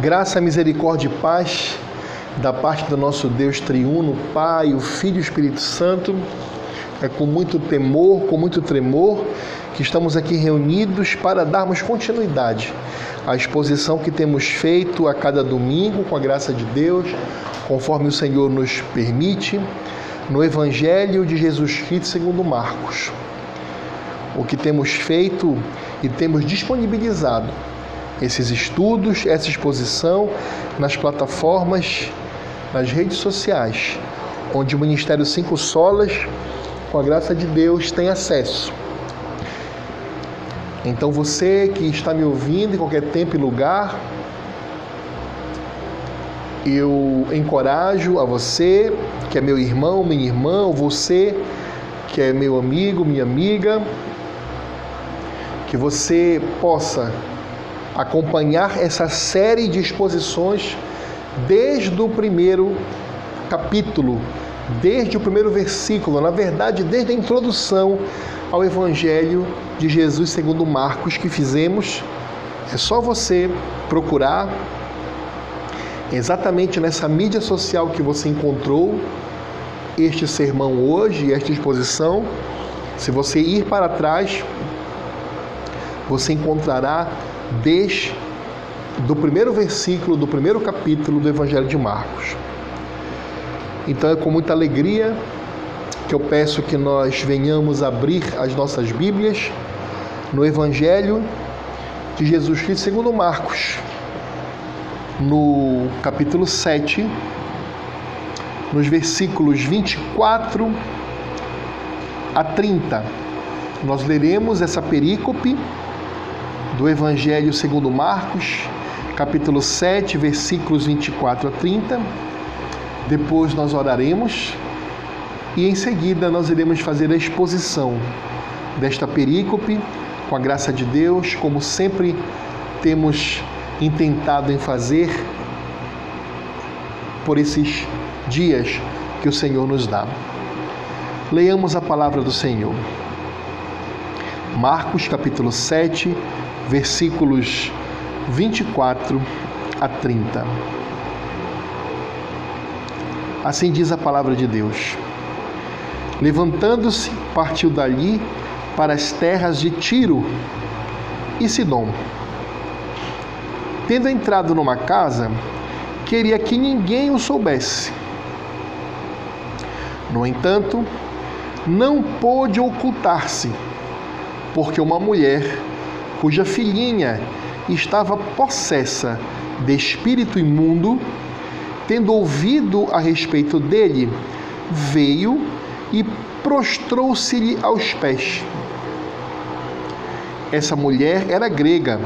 Graça, misericórdia e paz da parte do nosso Deus triuno, Pai, o Filho e o Espírito Santo. É com muito temor, com muito tremor, que estamos aqui reunidos para darmos continuidade à exposição que temos feito a cada domingo, com a graça de Deus, conforme o Senhor nos permite, no Evangelho de Jesus Cristo segundo Marcos. O que temos feito e temos disponibilizado esses estudos, essa exposição nas plataformas, nas redes sociais, onde o Ministério Cinco Solas, com a graça de Deus, tem acesso. Então você que está me ouvindo em qualquer tempo e lugar, eu encorajo a você, que é meu irmão, minha irmã, você que é meu amigo, minha amiga, que você possa acompanhar essa série de exposições desde o primeiro capítulo, desde o primeiro versículo, na verdade, desde a introdução ao Evangelho de Jesus segundo Marcos que fizemos. É só você procurar exatamente nessa mídia social que você encontrou este sermão hoje, esta exposição. Se você ir para trás, você encontrará desde do primeiro versículo do primeiro capítulo do Evangelho de Marcos. Então é com muita alegria que eu peço que nós venhamos abrir as nossas Bíblias no Evangelho de Jesus Cristo segundo Marcos, no capítulo 7, nos versículos 24 a 30. Nós leremos essa perícope do Evangelho segundo Marcos, capítulo 7, versículos 24 a 30. Depois nós oraremos e em seguida nós iremos fazer a exposição desta perícope com a graça de Deus, como sempre temos intentado em fazer por esses dias que o Senhor nos dá. Leiamos a palavra do Senhor. Marcos capítulo 7, versículos 24 a 30. Assim diz a palavra de Deus. Levantando-se, partiu dali para as terras de Tiro e Sidom. Tendo entrado numa casa, queria que ninguém o soubesse. No entanto, não pôde ocultar-se, porque uma mulher cuja filhinha estava possessa de espírito imundo, tendo ouvido a respeito dele, veio e prostrou-se-lhe aos pés. Essa mulher era grega,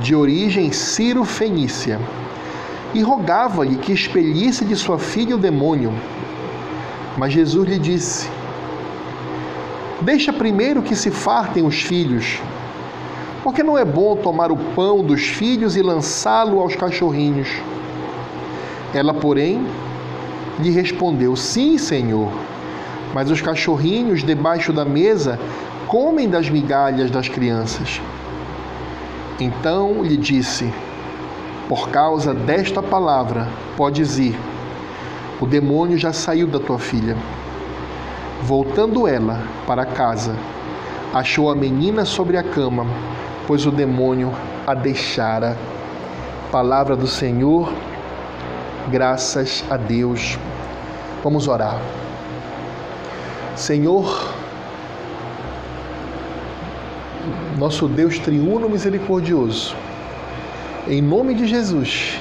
de origem ciro-fenícia, e rogava-lhe que expelisse de sua filha o demônio. Mas Jesus lhe disse: Deixa primeiro que se fartem os filhos porque não é bom tomar o pão dos filhos e lançá-lo aos cachorrinhos. Ela, porém, lhe respondeu: Sim, Senhor, mas os cachorrinhos debaixo da mesa comem das migalhas das crianças. Então lhe disse: Por causa desta palavra, podes ir. O demônio já saiu da tua filha. Voltando ela para casa, achou a menina sobre a cama pois o demônio a deixara. Palavra do Senhor, graças a Deus. Vamos orar. Senhor, nosso Deus triuno misericordioso, em nome de Jesus,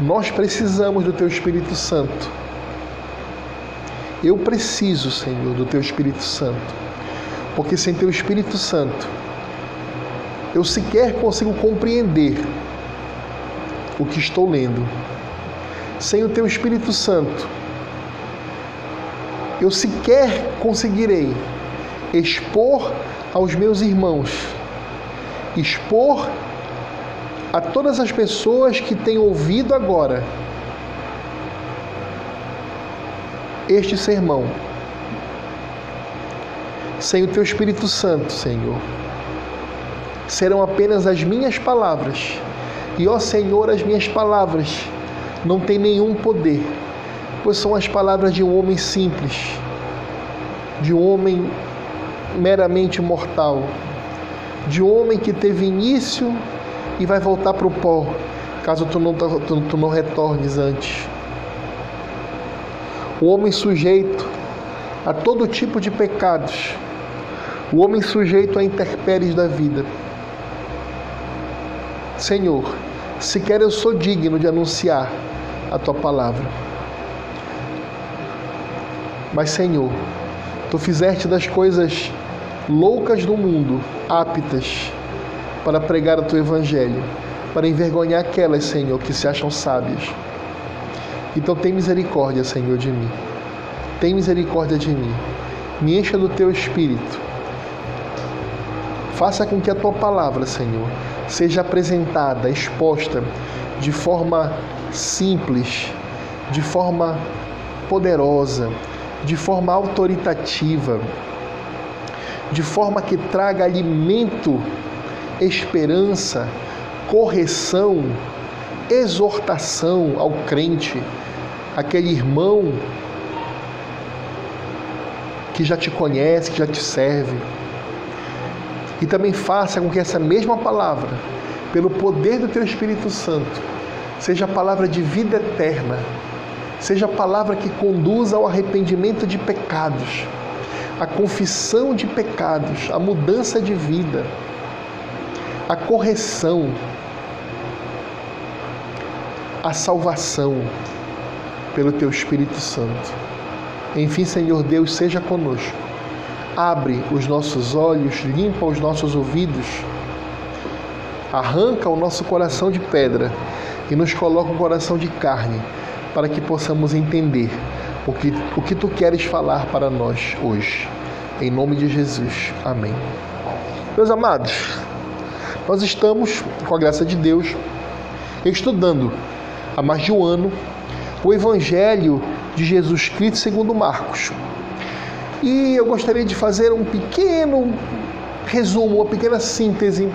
nós precisamos do Teu Espírito Santo. Eu preciso, Senhor, do Teu Espírito Santo, porque sem Teu Espírito Santo eu sequer consigo compreender o que estou lendo. Sem o teu Espírito Santo, eu sequer conseguirei expor aos meus irmãos, expor a todas as pessoas que têm ouvido agora este sermão. Sem o teu Espírito Santo, Senhor serão apenas as minhas palavras E ó Senhor, as minhas palavras não têm nenhum poder, pois são as palavras de um homem simples, de um homem meramente mortal, de um homem que teve início e vai voltar para o pó, caso tu não, tu, tu não retornes antes. O homem sujeito a todo tipo de pecados, o homem sujeito a intempéries da vida. Senhor, sequer eu sou digno de anunciar a tua palavra. Mas, Senhor, tu fizeste das coisas loucas do mundo aptas para pregar o teu evangelho, para envergonhar aquelas, Senhor, que se acham sábias. Então, tem misericórdia, Senhor, de mim. Tem misericórdia de mim. Me encha do teu espírito. Faça com que a tua palavra, Senhor, seja apresentada, exposta de forma simples, de forma poderosa, de forma autoritativa, de forma que traga alimento, esperança, correção, exortação ao crente, aquele irmão que já te conhece, que já te serve. E também faça com que essa mesma palavra, pelo poder do teu Espírito Santo, seja a palavra de vida eterna, seja a palavra que conduza ao arrependimento de pecados, a confissão de pecados, a mudança de vida, a correção, a salvação pelo teu Espírito Santo. Enfim, Senhor Deus, seja conosco. Abre os nossos olhos, limpa os nossos ouvidos, arranca o nosso coração de pedra e nos coloca um coração de carne, para que possamos entender o que, o que tu queres falar para nós hoje. Em nome de Jesus. Amém. Meus amados, nós estamos, com a graça de Deus, estudando há mais de um ano o Evangelho de Jesus Cristo segundo Marcos. E eu gostaria de fazer um pequeno resumo, uma pequena síntese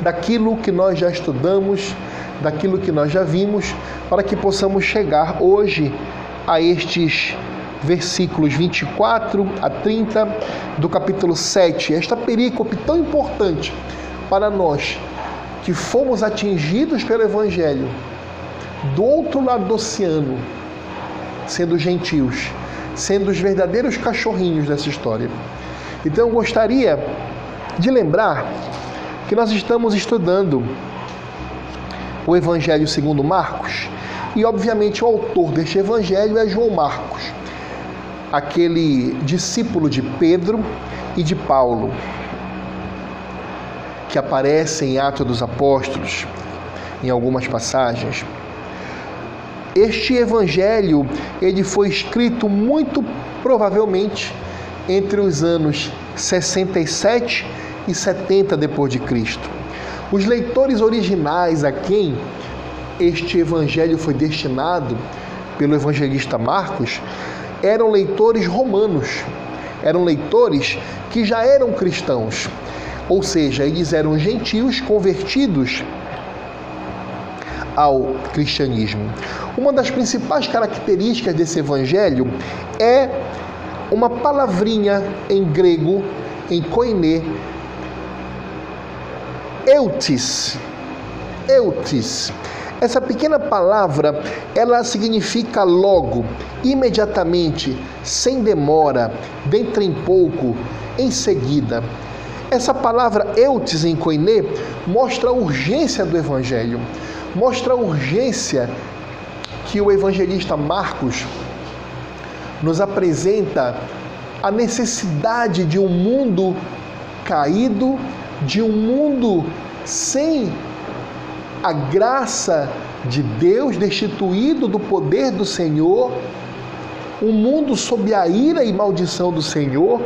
daquilo que nós já estudamos, daquilo que nós já vimos, para que possamos chegar hoje a estes versículos 24 a 30 do capítulo 7, esta perícope tão importante para nós que fomos atingidos pelo Evangelho do outro lado do oceano, sendo gentios, sendo os verdadeiros cachorrinhos dessa história. Então eu gostaria de lembrar que nós estamos estudando o Evangelho segundo Marcos e obviamente o autor deste evangelho é João Marcos, aquele discípulo de Pedro e de Paulo, que aparece em Atos dos Apóstolos, em algumas passagens. Este evangelho, ele foi escrito muito provavelmente entre os anos 67 e 70 depois de Cristo. Os leitores originais a quem este evangelho foi destinado pelo evangelista Marcos eram leitores romanos, eram leitores que já eram cristãos, ou seja, eles eram gentios convertidos ao cristianismo. Uma das principais características desse evangelho é uma palavrinha em grego, em koiné, eutis. Eutis. Essa pequena palavra, ela significa logo, imediatamente, sem demora, dentro em pouco, em seguida. Essa palavra eutis em koiné mostra a urgência do evangelho, mostra a urgência que o evangelista Marcos nos apresenta a necessidade de um mundo caído, de um mundo sem a graça de Deus destituído do poder do Senhor, um mundo sob a ira e maldição do Senhor.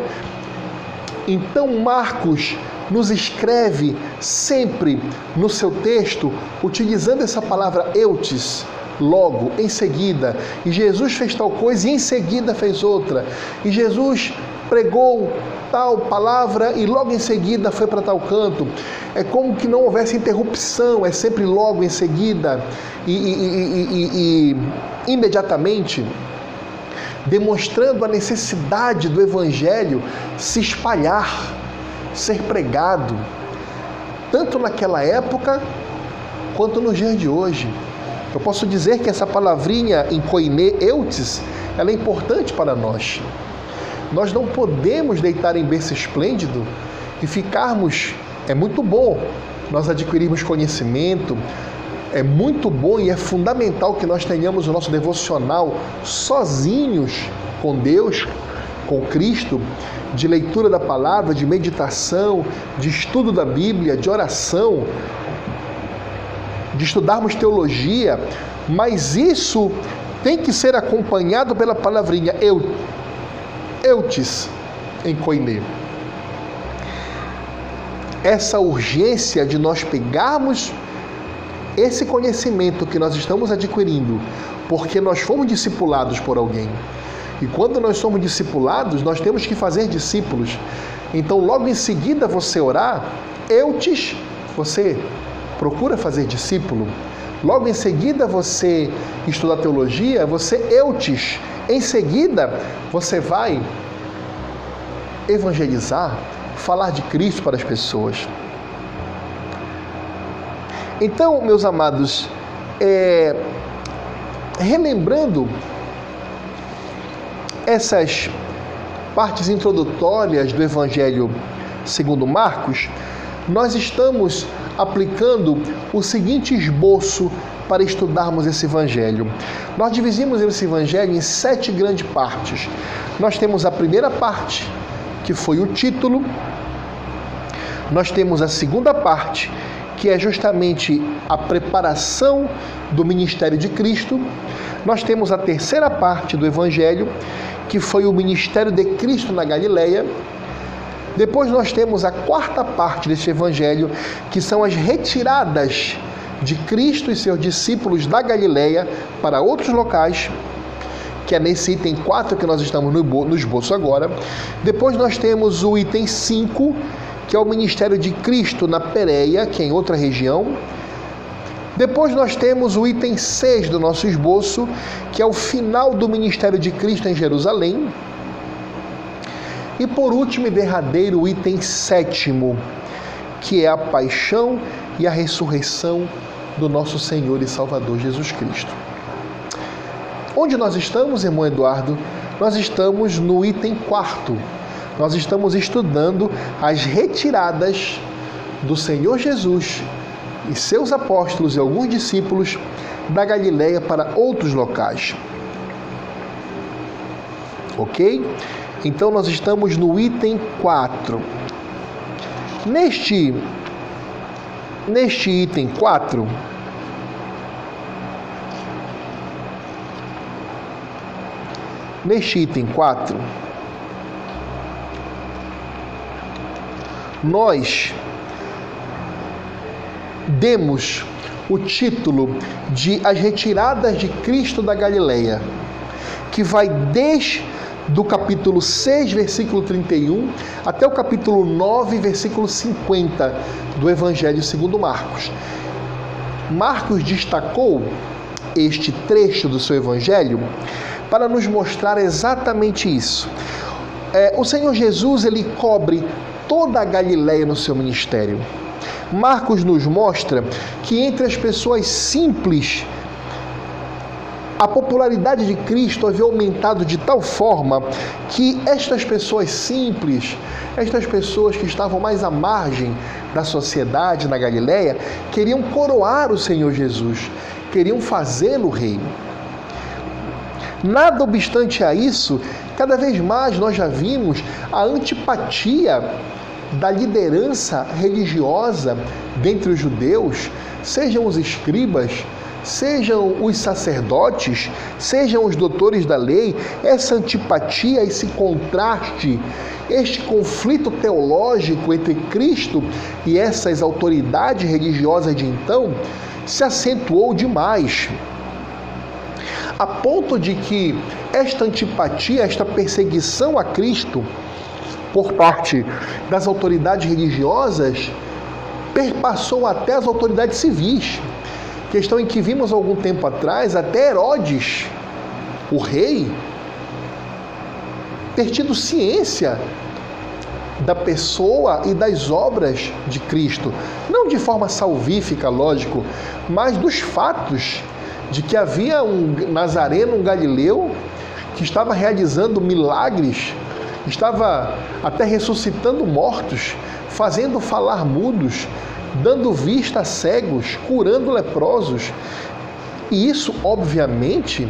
Então, Marcos nos escreve sempre no seu texto utilizando essa palavra eutis, logo, em seguida. E Jesus fez tal coisa e em seguida fez outra. E Jesus pregou tal palavra e logo em seguida foi para tal canto. É como que não houvesse interrupção, é sempre logo em seguida e, e, e, e imediatamente, demonstrando a necessidade do Evangelho se espalhar, ser pregado, tanto naquela época quanto nos dias de hoje. Eu posso dizer que essa palavrinha em koine, eutis, ela é importante para nós. Nós não podemos deitar em berço esplêndido e ficarmos. É muito bom nós adquirirmos conhecimento, é muito bom e é fundamental que nós tenhamos o nosso devocional sozinhos com Deus, com Cristo, de leitura da palavra, de meditação, de estudo da Bíblia, de oração, de estudarmos teologia, mas isso tem que ser acompanhado pela palavrinha eu, eutis em koine. Essa urgência de nós pegarmos esse conhecimento que nós estamos adquirindo, porque nós fomos discipulados por alguém. E quando nós somos discipulados, nós temos que fazer discípulos. Então, logo em seguida você orar, eutis, você procura fazer discípulo. Logo em seguida você estudar teologia, você eutis. Em seguida você vai evangelizar, falar de Cristo para as pessoas. Então, meus amados, é, relembrando essas partes introdutórias do Evangelho segundo Marcos, nós estamos aplicando o seguinte esboço para estudarmos esse evangelho. Nós dividimos esse evangelho em sete grandes partes. Nós temos a primeira parte, que foi o título. Nós temos a segunda parte, que é justamente a preparação do ministério de Cristo. Nós temos a terceira parte do evangelho, que foi o ministério de Cristo na Galileia. Depois nós temos a quarta parte deste evangelho, que são as retiradas de Cristo e seus discípulos da Galileia para outros locais, que é nesse item 4 que nós estamos no esboço agora. Depois nós temos o item 5, que é o ministério de Cristo na Pérea, que é em outra região. Depois nós temos o item 6 do nosso esboço, que é o final do ministério de Cristo em Jerusalém. E por último e derradeiro, o item sétimo, que é a paixão e a ressurreição do nosso Senhor e Salvador Jesus Cristo. Onde nós estamos, irmão Eduardo? Nós estamos no item quarto. Nós estamos estudando as retiradas do Senhor Jesus e seus apóstolos e alguns discípulos da Galileia para outros locais. Ok? Então nós estamos no item 4. Neste neste item 4, neste item 4, nós demos o título de As Retiradas de Cristo da Galileia, que vai desde do capítulo 6, versículo 31, até o capítulo 9, versículo 50 do Evangelho segundo Marcos. Marcos destacou este trecho do seu Evangelho para nos mostrar exatamente isso. É, o Senhor Jesus ele cobre toda a Galileia no seu ministério. Marcos nos mostra que entre as pessoas simples a popularidade de Cristo havia aumentado de tal forma que estas pessoas simples, estas pessoas que estavam mais à margem da sociedade na Galiléia, queriam coroar o Senhor Jesus, queriam fazê-lo rei. Nada obstante a isso, cada vez mais nós já vimos a antipatia da liderança religiosa dentre os judeus, sejam os escribas, sejam os sacerdotes, sejam os doutores da lei, essa antipatia, esse contraste, este conflito teológico entre Cristo e essas autoridades religiosas de então se acentuou demais. a ponto de que esta antipatia, esta perseguição a Cristo por parte das autoridades religiosas perpassou até as autoridades civis. Questão em que vimos algum tempo atrás até Herodes, o rei, ter tido ciência da pessoa e das obras de Cristo, não de forma salvífica, lógico, mas dos fatos de que havia um nazareno, um galileu, que estava realizando milagres, estava até ressuscitando mortos, fazendo falar mudos, dando vista a cegos, curando leprosos. E isso, obviamente,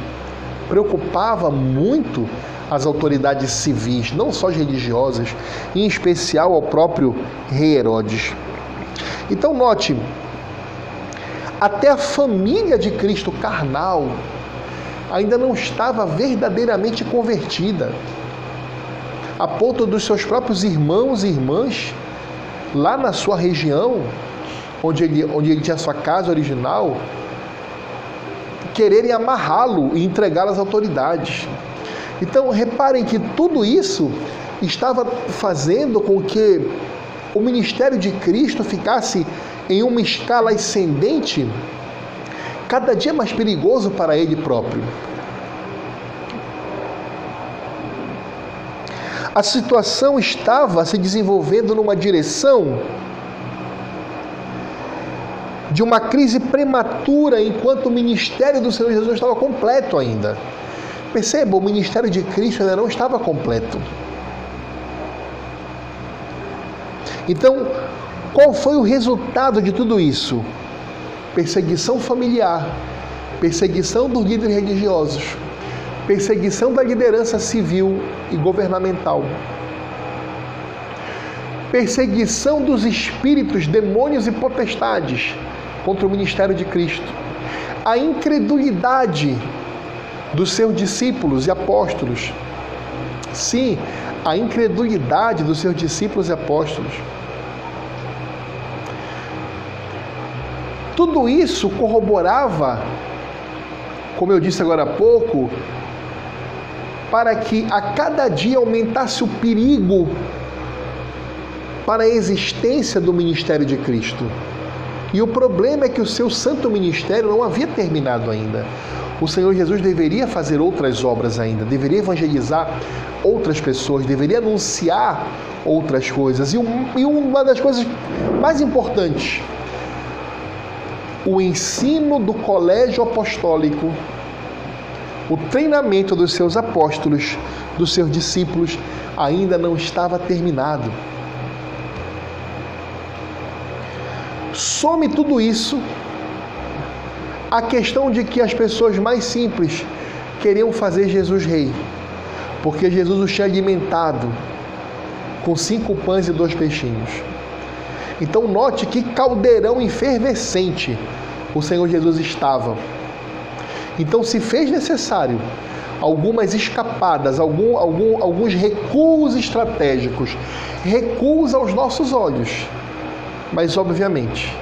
preocupava muito as autoridades civis, não só as religiosas, em especial ao próprio rei Herodes. Então, note, até a família de Cristo carnal ainda não estava verdadeiramente convertida, a ponto dos seus próprios irmãos e irmãs, lá na sua região, onde ele, onde ele tinha sua casa original, quererem amarrá-lo e entregá-lo às autoridades. Então, reparem que tudo isso estava fazendo com que o ministério de Cristo ficasse em uma escala ascendente, cada dia mais perigoso para ele próprio. A situação estava se desenvolvendo numa direção de uma crise prematura enquanto o ministério do Senhor Jesus estava completo ainda. Perceba, o ministério de Cristo ainda não estava completo. Então, qual foi o resultado de tudo isso? Perseguição familiar, perseguição dos líderes religiosos, perseguição da liderança civil e governamental, perseguição dos espíritos, demônios e potestades contra o ministério de Cristo, a incredulidade dos seus discípulos e apóstolos. Sim, a incredulidade dos seus discípulos e apóstolos. Tudo isso corroborava, como eu disse agora há pouco, para que a cada dia aumentasse o perigo para a existência do ministério de Cristo. E o problema é que o seu santo ministério não havia terminado ainda o Senhor Jesus deveria fazer outras obras ainda, deveria evangelizar outras pessoas, deveria anunciar outras coisas. E, uma das coisas mais importantes, o ensino do colégio apostólico, o treinamento dos seus apóstolos, dos seus discípulos, ainda não estava terminado. Some tudo isso a questão de que as pessoas mais simples queriam fazer Jesus rei, porque Jesus os tinha alimentado com cinco pães e dois peixinhos. Então note que caldeirão efervescente o Senhor Jesus estava. Então se fez necessário algumas escapadas, algum, algum, alguns recuos estratégicos, recuos aos nossos olhos, mas obviamente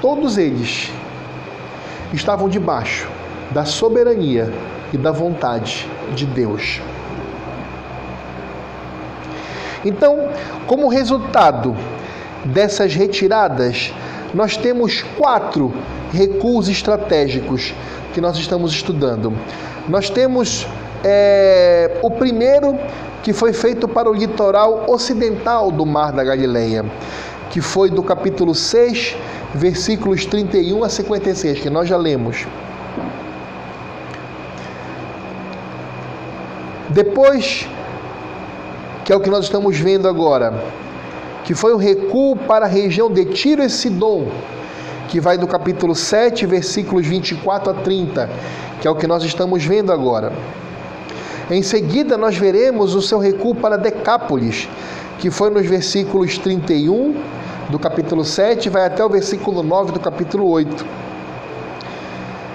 Todos eles estavam debaixo da soberania e da vontade de Deus. Então, como resultado dessas retiradas, nós temos quatro recuos estratégicos que nós estamos estudando. Nós temos é, o primeiro que foi feito para o litoral ocidental do Mar da Galileia, que foi do capítulo 6 versículos 31 a 56, que nós já lemos. Depois, que é o que nós estamos vendo agora, que foi o recuo para a região de Tiro e Sidom, que vai do capítulo 7, versículos 24 a 30, que é o que nós estamos vendo agora. Em seguida, nós veremos o seu recuo para Decápolis, que foi nos versículos 31 do capítulo 7 vai até o versículo 9 do capítulo 8.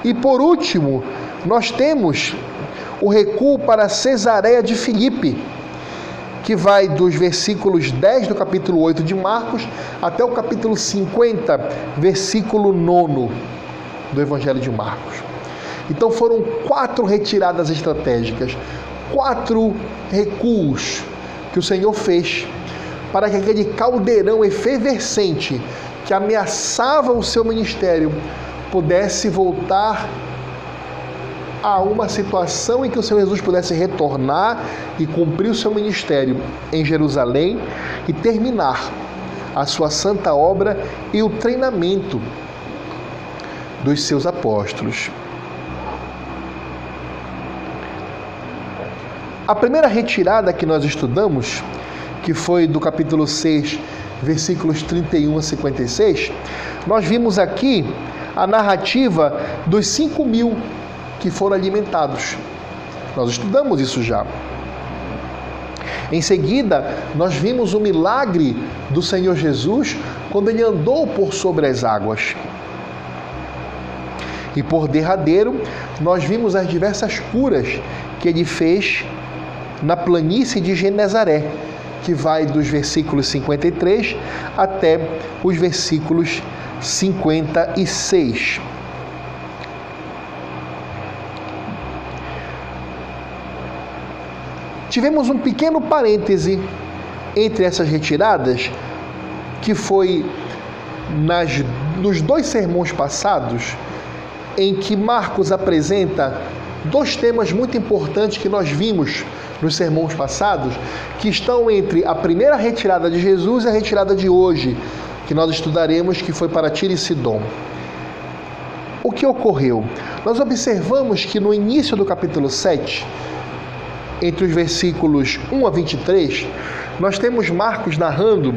E por último, nós temos o recuo para Cesareia de Filipe, que vai dos versículos 10 do capítulo 8 de Marcos até o capítulo 50, versículo 9 do Evangelho de Marcos. Então foram quatro retiradas estratégicas, quatro recuos que o Senhor fez para que aquele caldeirão efervescente que ameaçava o seu ministério pudesse voltar a uma situação em que o Senhor Jesus pudesse retornar e cumprir o seu ministério em Jerusalém e terminar a sua santa obra e o treinamento dos seus apóstolos. A primeira retirada que nós estudamos, que foi do capítulo 6, versículos 31 a 56, nós vimos aqui a narrativa dos 5 mil que foram alimentados. Nós estudamos isso já. Em seguida, nós vimos o milagre do Senhor Jesus quando ele andou por sobre as águas. E por derradeiro, nós vimos as diversas curas que ele fez na planície de Genezaré, que vai dos versículos 53 até os versículos 56. Tivemos um pequeno parêntese entre essas retiradas, que foi nas, nos dois sermões passados, em que Marcos apresenta dois temas muito importantes que nós vimos nos sermões passados, que estão entre a primeira retirada de Jesus e a retirada de hoje, que nós estudaremos, que foi para Tiro e Sidom. O que ocorreu? Nós observamos que no início do capítulo 7, entre os versículos 1 a 23, nós temos Marcos narrando,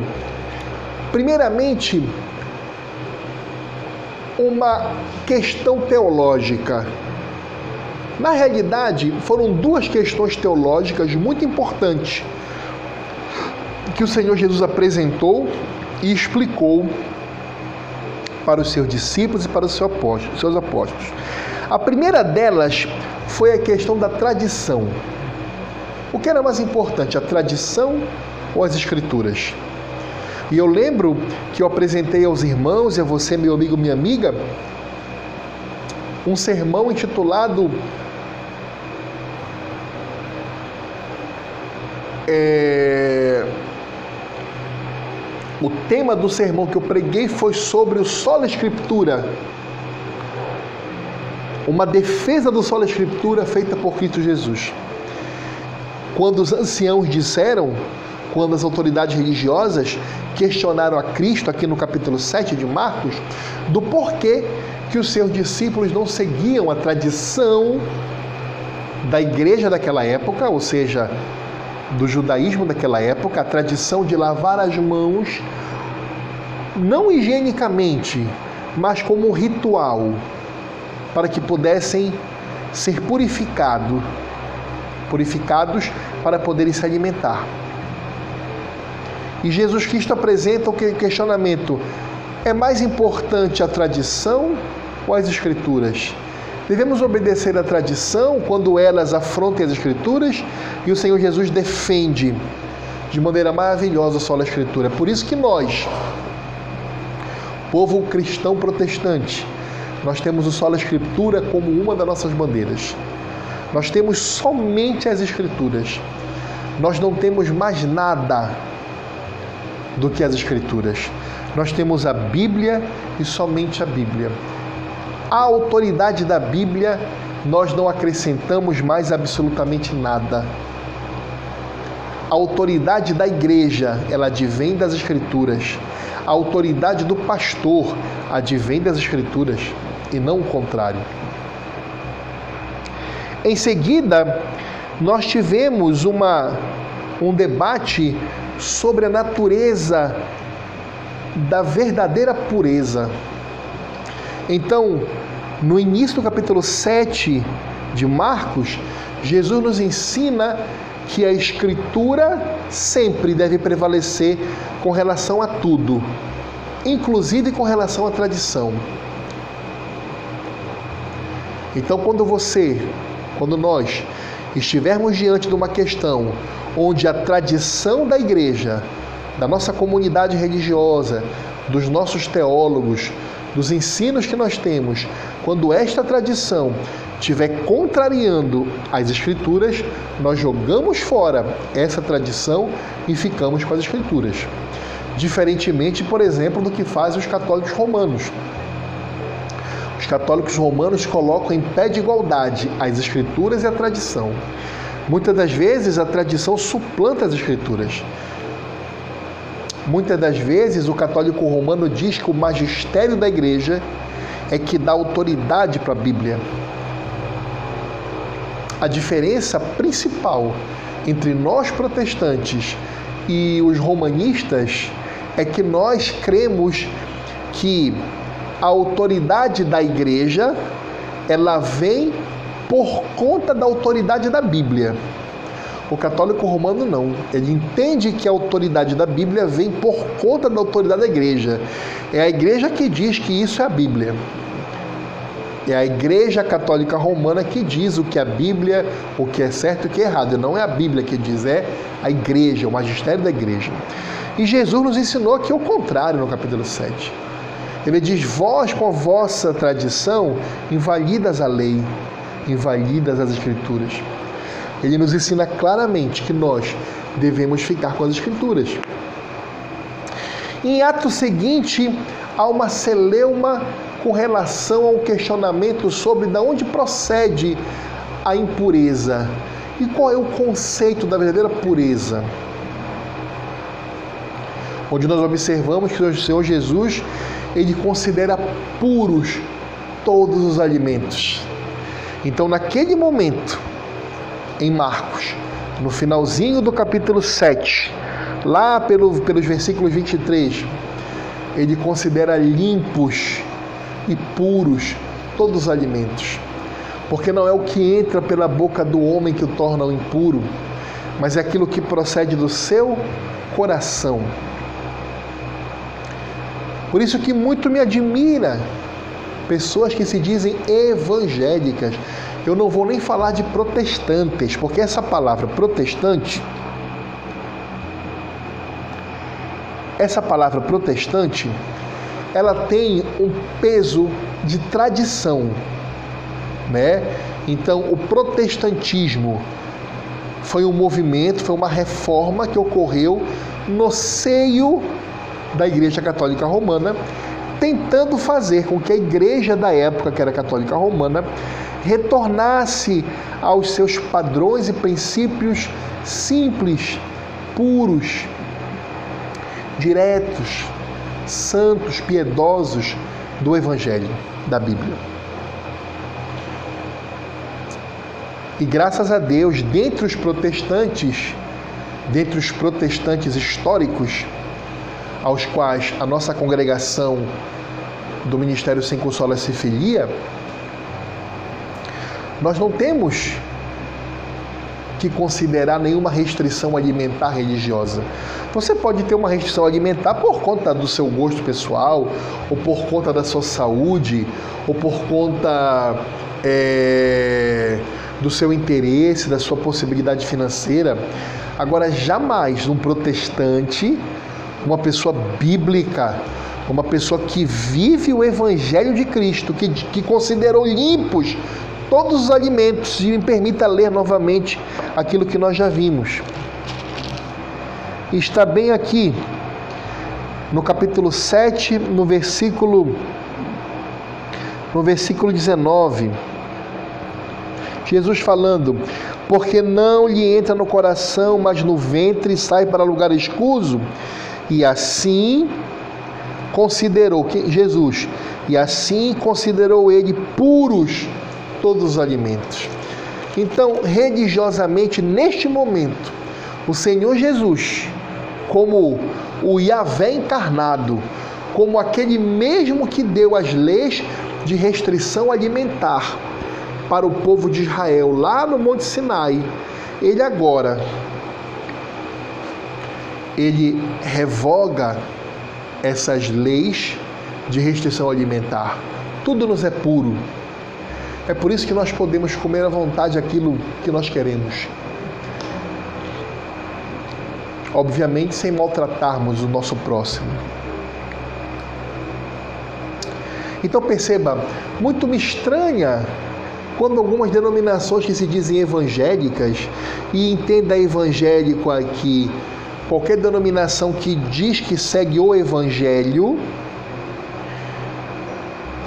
primeiramente, uma questão teológica. Na realidade, foram duas questões teológicas muito importantes que o Senhor Jesus apresentou e explicou para os seus discípulos e para os seus apóstolos. A primeira delas foi a questão da tradição. O que era mais importante, a tradição ou as escrituras? E eu lembro que eu apresentei aos irmãos e a você, meu amigo, minha amiga, um sermão intitulado é... O tema do sermão que eu preguei foi sobre o solo escritura. Uma defesa do solo escritura feita por Cristo Jesus. Quando os anciãos disseram, quando as autoridades religiosas questionaram a Cristo, aqui no capítulo 7 de Marcos, do porquê que os seus discípulos não seguiam a tradição da igreja daquela época, ou seja, do judaísmo daquela época, a tradição de lavar as mãos, não higienicamente, mas como ritual, para que pudessem ser purificados purificados para poderem se alimentar. E Jesus Cristo apresenta o questionamento: é mais importante a tradição ou as escrituras? Devemos obedecer à tradição quando elas afrontem as escrituras e o Senhor Jesus defende de maneira maravilhosa só a escritura. Por isso que nós, povo cristão protestante, nós temos o solo escritura como uma das nossas bandeiras. Nós temos somente as Escrituras. Nós não temos mais nada do que as Escrituras. Nós temos a Bíblia e somente a Bíblia. A autoridade da Bíblia, nós não acrescentamos mais absolutamente nada. A autoridade da igreja, ela advém das Escrituras. A autoridade do pastor advém das Escrituras e não o contrário. Em seguida, nós tivemos uma, um debate sobre a natureza da verdadeira pureza. Então, no início do capítulo 7 de Marcos, Jesus nos ensina que a Escritura sempre deve prevalecer com relação a tudo, inclusive com relação à tradição. Então, quando você quando nós estivermos diante de uma questão onde a tradição da igreja, da nossa comunidade religiosa, dos nossos teólogos, dos ensinos que nós temos, quando esta tradição estiver contrariando as escrituras, nós jogamos fora essa tradição e ficamos com as escrituras. Diferentemente, por exemplo, do que fazem os católicos romanos. Os católicos romanos colocam em pé de igualdade as escrituras e a tradição. Muitas das vezes a tradição suplanta as escrituras. Muitas das vezes o católico romano diz que o magistério da igreja é que dá autoridade para a Bíblia. A diferença principal entre nós protestantes e os romanistas é que nós cremos que a autoridade da igreja ela vem por conta da autoridade da Bíblia. O católico romano não. Ele entende que a autoridade da Bíblia vem por conta da autoridade da igreja. É a igreja que diz que isso é a Bíblia. É a Igreja Católica Romana que diz o que é a Bíblia, o que é certo e o que é errado. Não é a Bíblia que diz, é a Igreja, o magistério da Igreja. E Jesus nos ensinou é o contrário no capítulo 7. Ele diz: Vós, com vossa tradição, invalidas a lei, invalidas as Escrituras. Ele nos ensina claramente que nós devemos ficar com as Escrituras. Em ato seguinte, há uma celeuma com relação ao questionamento sobre de onde procede a impureza e qual é o conceito da verdadeira pureza. Onde nós observamos que o Senhor Jesus ele considera puros todos os alimentos. Então, naquele momento, em Marcos, no finalzinho do capítulo 7, lá pelo, pelos versículos 23, ele considera limpos e puros todos os alimentos. Porque não é o que entra pela boca do homem que o torna impuro, mas é aquilo que procede do seu coração. Por isso que muito me admira pessoas que se dizem evangélicas. Eu não vou nem falar de protestantes, porque essa palavra protestante essa palavra protestante ela tem um peso de tradição, né? Então, o protestantismo foi um movimento, foi uma reforma que ocorreu no seio da Igreja Católica Romana, tentando fazer com que a igreja da época, que era católica romana, retornasse aos seus padrões e princípios simples, puros, diretos, santos, piedosos do Evangelho, da Bíblia. E graças a Deus, dentre os protestantes, dentre os protestantes históricos, aos quais a nossa congregação do Ministério Sem Consola se filia, nós não temos que considerar nenhuma restrição alimentar religiosa. Você pode ter uma restrição alimentar por conta do seu gosto pessoal, ou por conta da sua saúde, ou por conta é, do seu interesse, da sua possibilidade financeira. Agora, jamais um protestante, uma pessoa bíblica, uma pessoa que vive o Evangelho de Cristo, que, que considerou limpos todos os alimentos, e me permita ler novamente aquilo que nós já vimos está bem aqui no capítulo 7, no versículo no versículo 19. Jesus falando: "Porque não lhe entra no coração, mas no ventre e sai para lugar escuso". E assim considerou que Jesus, e assim considerou ele puros todos os alimentos. Então, religiosamente, neste momento, o Senhor Jesus como o Yahvé encarnado, como aquele mesmo que deu as leis de restrição alimentar para o povo de Israel lá no Monte Sinai, ele agora ele revoga essas leis de restrição alimentar. Tudo nos é puro. É por isso que nós podemos comer à vontade aquilo que nós queremos obviamente sem maltratarmos o nosso próximo. Então perceba, muito me estranha quando algumas denominações que se dizem evangélicas, e entenda evangélico aqui, qualquer denominação que diz que segue o evangelho,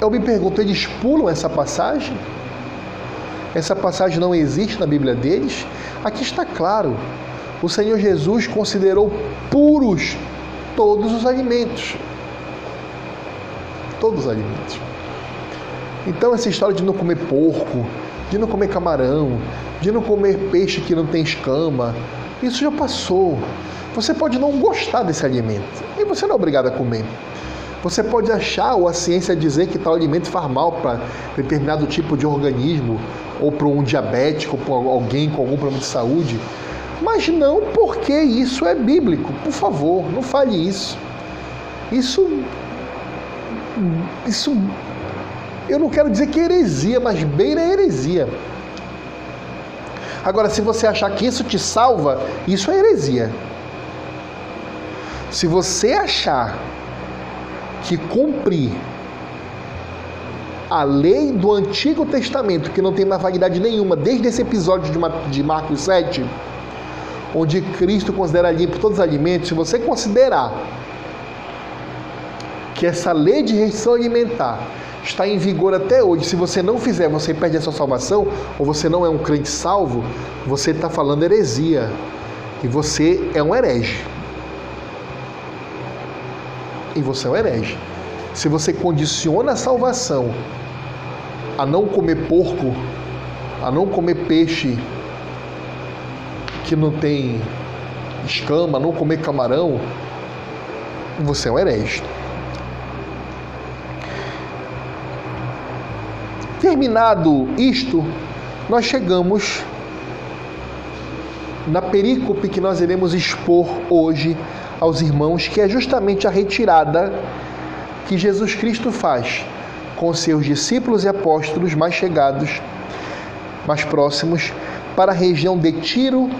eu me pergunto, eles pulam essa passagem? Essa passagem não existe na Bíblia deles? Aqui está claro. O Senhor Jesus considerou puros todos os alimentos. Todos os alimentos. Então, essa história de não comer porco, de não comer camarão, de não comer peixe que não tem escama, isso já passou. Você pode não gostar desse alimento e você não é obrigado a comer. Você pode achar ou a ciência dizer que tal alimento faz mal para determinado tipo de organismo, ou para um diabético, ou para alguém com algum problema de saúde, mas não porque isso é bíblico. Por favor, não fale isso. Isso. Isso. Eu não quero dizer que é heresia, mas beira é heresia. Agora, se você achar que isso te salva, isso é heresia. Se você achar que cumprir a lei do Antigo Testamento, que não tem mais validade nenhuma, desde esse episódio de Marcos 7, onde Cristo considera limpo todos os alimentos, se você considerar que essa lei de restrição alimentar está em vigor até hoje, se você não fizer, você perde a sua salvação, ou você não é um crente salvo, você está falando heresia. E você é um herege. E você é um herege. Se você condiciona a salvação a não comer porco, a não comer peixe que não tem escama, não comer camarão, você é um herege. Terminado isto, nós chegamos na perícope que nós iremos expor hoje aos irmãos, que é justamente a retirada que Jesus Cristo faz com seus discípulos e apóstolos mais chegados, mais próximos, para a região de Tiro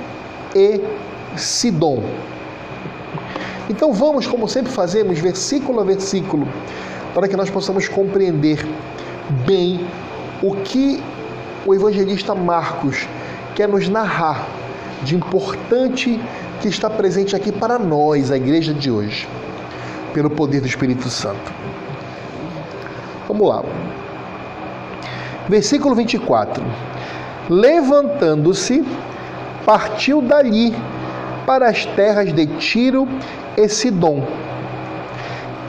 e Sidom. Então vamos, como sempre fazemos, versículo a versículo, para que nós possamos compreender bem o que o evangelista Marcos quer nos narrar de importante que está presente aqui para nós, a igreja de hoje, pelo poder do Espírito Santo. Vamos lá. Versículo 24. Levantando-se, partiu dali para as terras de Tiro e Sidom.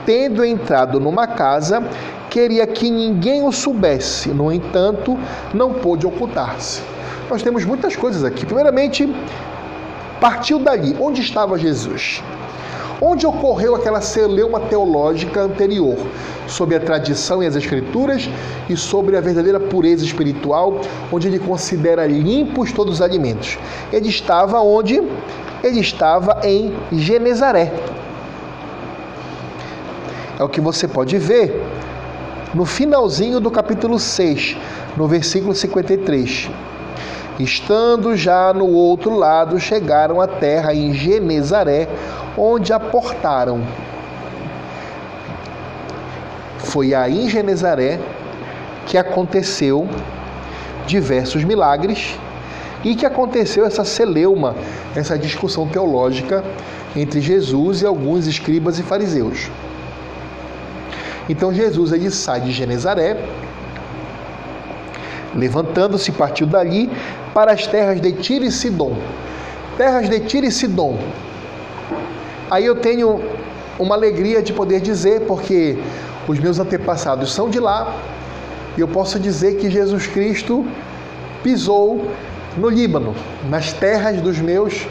Tendo entrado numa casa, queria que ninguém o soubesse, no entanto, não pôde ocultar-se. Nós temos muitas coisas aqui. Primeiramente, partiu dali. Onde estava Jesus? Onde ocorreu aquela celeuma teológica anterior, sobre a tradição e as escrituras e sobre a verdadeira pureza espiritual, onde ele considera limpos todos os alimentos. Ele estava onde? Ele estava em Genezaré. É o que você pode ver no finalzinho do capítulo 6, no versículo 53. Estando já no outro lado, chegaram à terra em Genezaré, onde aportaram. Foi aí em Genezaré que aconteceu diversos milagres e que aconteceu essa celeuma, essa discussão teológica entre Jesus e alguns escribas e fariseus. Então Jesus ele sai de Genezaré, levantando-se partiu dali para as terras de Tiro e Sidom. Terras de Tiro e Sidom Aí eu tenho uma alegria de poder dizer, porque os meus antepassados são de lá, e eu posso dizer que Jesus Cristo pisou no Líbano, nas terras dos meus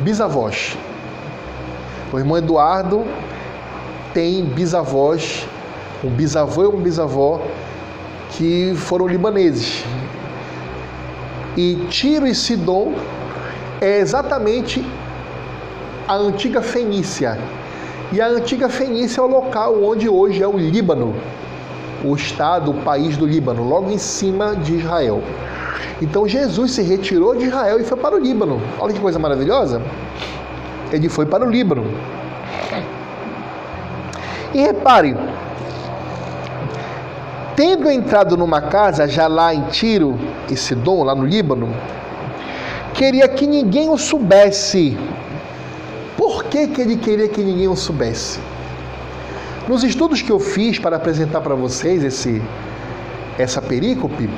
bisavós. O irmão Eduardo tem bisavós, um bisavô e uma bisavó que foram libaneses. E Tiro e Sidom é exatamente a antiga Fenícia. E a antiga Fenícia é o local onde hoje é o Líbano, o estado, o país do Líbano, logo em cima de Israel. Então Jesus se retirou de Israel e foi para o Líbano. Olha que coisa maravilhosa. Ele foi para o Líbano. E repare, tendo entrado numa casa já lá em Tiro e Sidom, lá no Líbano, queria que ninguém o soubesse. Por que, que ele queria que ninguém o soubesse? Nos estudos que eu fiz para apresentar para vocês esse, essa perícope,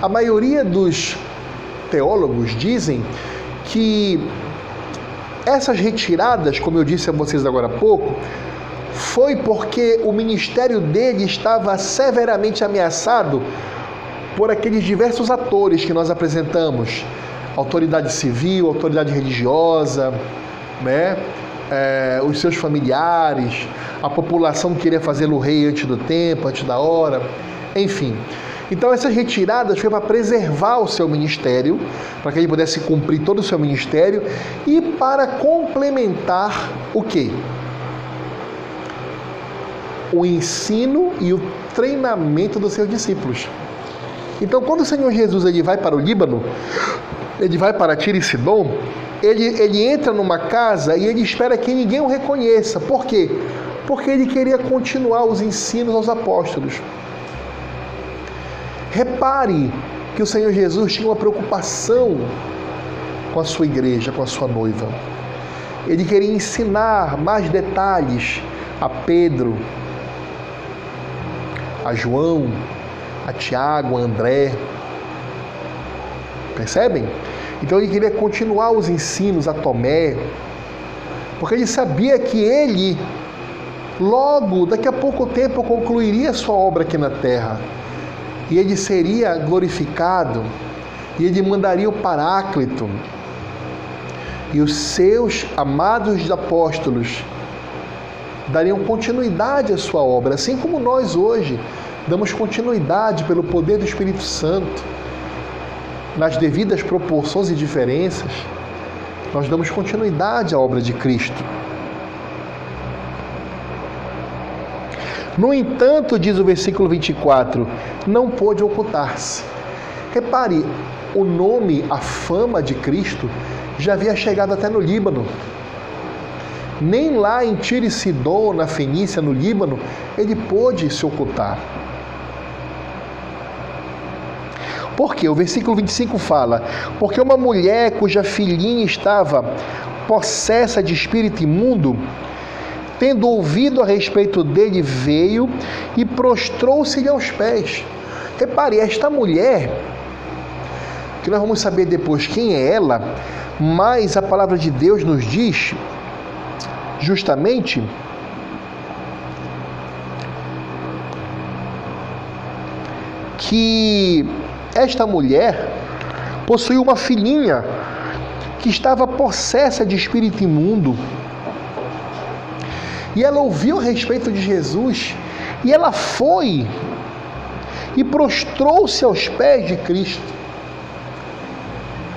a maioria dos teólogos dizem que essas retiradas, como eu disse a vocês agora há pouco, foi porque o ministério dele estava severamente ameaçado por aqueles diversos atores que nós apresentamos: autoridade civil, autoridade religiosa, né? É, os seus familiares, a população que queria fazê-lo rei antes do tempo, antes da hora, enfim. Então essas retiradas foi para preservar o seu ministério, para que ele pudesse cumprir todo o seu ministério e para complementar o quê? O ensino e o treinamento dos seus discípulos. Então, quando o Senhor Jesus ele vai para o Líbano, ele vai para Tiro e Sidom, ele, ele entra numa casa e ele espera que ninguém o reconheça. Por quê? Porque ele queria continuar os ensinos aos apóstolos. Repare que o Senhor Jesus tinha uma preocupação com a sua igreja, com a sua noiva. Ele queria ensinar mais detalhes a Pedro, a João, a Tiago, a André. Percebem? Então ele queria continuar os ensinos a Tomé, porque ele sabia que ele, logo, daqui a pouco tempo, concluiria sua obra aqui na terra e ele seria glorificado, e ele mandaria o Paráclito, e os seus amados apóstolos dariam continuidade à sua obra, assim como nós hoje damos continuidade pelo poder do Espírito Santo, nas devidas proporções e diferenças, nós damos continuidade à obra de Cristo. No entanto, diz o versículo 24, não pôde ocultar-se. Repare, o nome, a fama de Cristo já havia chegado até no Líbano. Nem lá em Tiro e Sidon, na Fenícia, no Líbano, ele pôde se ocultar. Por quê? O versículo 25 fala: Porque uma mulher cuja filhinha estava possessa de espírito imundo, tendo ouvido a respeito dele, veio e prostrou-se-lhe aos pés. Repare, esta mulher, que nós vamos saber depois quem é ela, mas a palavra de Deus nos diz justamente que esta mulher possuía uma filhinha que estava possessa de espírito imundo e ela ouviu a respeito de Jesus e ela foi e prostrou-se aos pés de Cristo.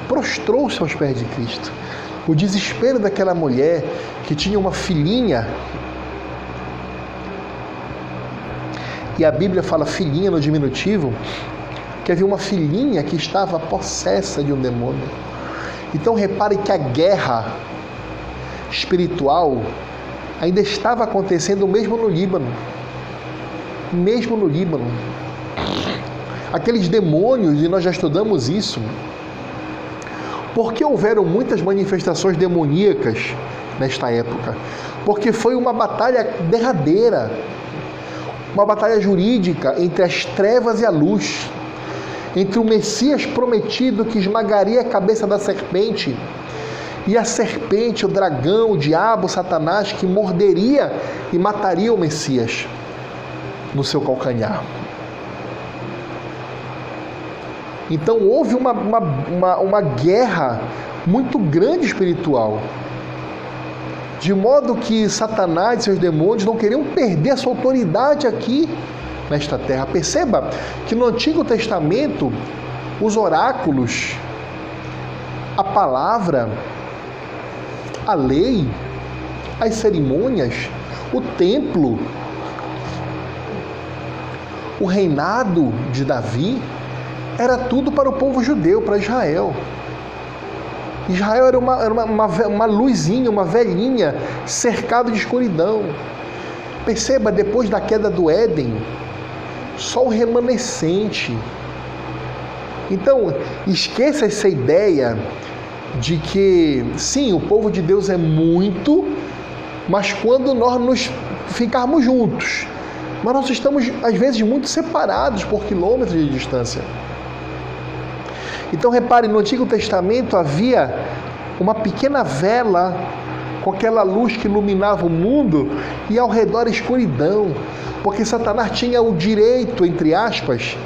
Prostrou-se aos pés de Cristo. O desespero daquela mulher que tinha uma filhinha. E a Bíblia fala filhinha no diminutivo, que havia uma filhinha que estava possessa de um demônio. Então repare que a guerra espiritual ainda estava acontecendo mesmo no Líbano. Mesmo no Líbano. Aqueles demônios, e nós já estudamos isso, porque houveram muitas manifestações demoníacas nesta época? Porque foi uma batalha derradeira, uma batalha jurídica entre as trevas e a luz, entre o Messias prometido que esmagaria a cabeça da serpente e a serpente, o dragão, o diabo, o Satanás, que morderia e mataria o Messias no seu calcanhar. Então houve uma, uma, uma, uma guerra muito grande espiritual. De modo que Satanás e seus demônios não queriam perder a sua autoridade aqui nesta terra. Perceba que no Antigo Testamento, os oráculos, a palavra, a lei, as cerimônias, o templo, o reinado de Davi, era tudo para o povo judeu, para Israel. Israel era uma, era uma, uma, uma luzinha, uma velhinha, cercado de escuridão. Perceba, depois da queda do Éden, só o remanescente. Então, esqueça essa ideia de que, sim, o povo de Deus é muito, mas quando nós nos ficarmos juntos, mas nós estamos às vezes muito separados por quilômetros de distância. Então repare, no Antigo Testamento havia uma pequena vela com aquela luz que iluminava o mundo e ao redor escuridão, porque Satanás tinha o direito, entre aspas,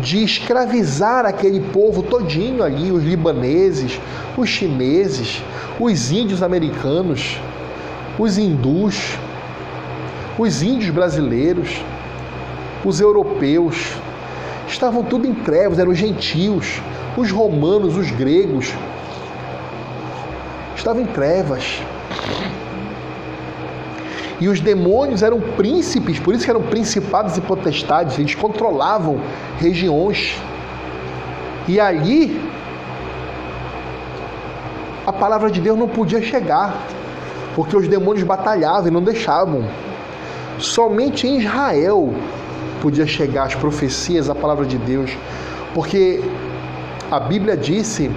de escravizar aquele povo todinho ali, os libaneses, os chineses, os índios americanos, os hindus, os índios brasileiros, os europeus, estavam tudo em trevas, eram os gentios, os romanos, os gregos, estavam em trevas. E os demônios eram príncipes, por isso que eram principados e potestades, eles controlavam regiões. E ali a palavra de Deus não podia chegar, porque os demônios batalhavam e não deixavam. Somente em Israel podia chegar as profecias, a palavra de Deus, porque a Bíblia disse,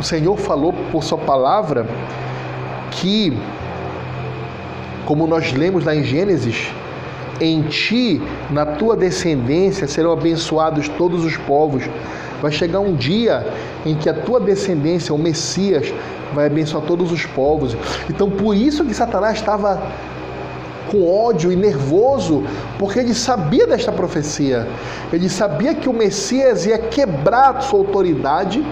o Senhor falou por sua palavra que como nós lemos lá em Gênesis, em ti, na tua descendência, serão abençoados todos os povos. Vai chegar um dia em que a tua descendência, o Messias, vai abençoar todos os povos. Então, por isso que Satanás estava com ódio e nervoso, porque ele sabia desta profecia. Ele sabia que o Messias ia quebrar sua autoridade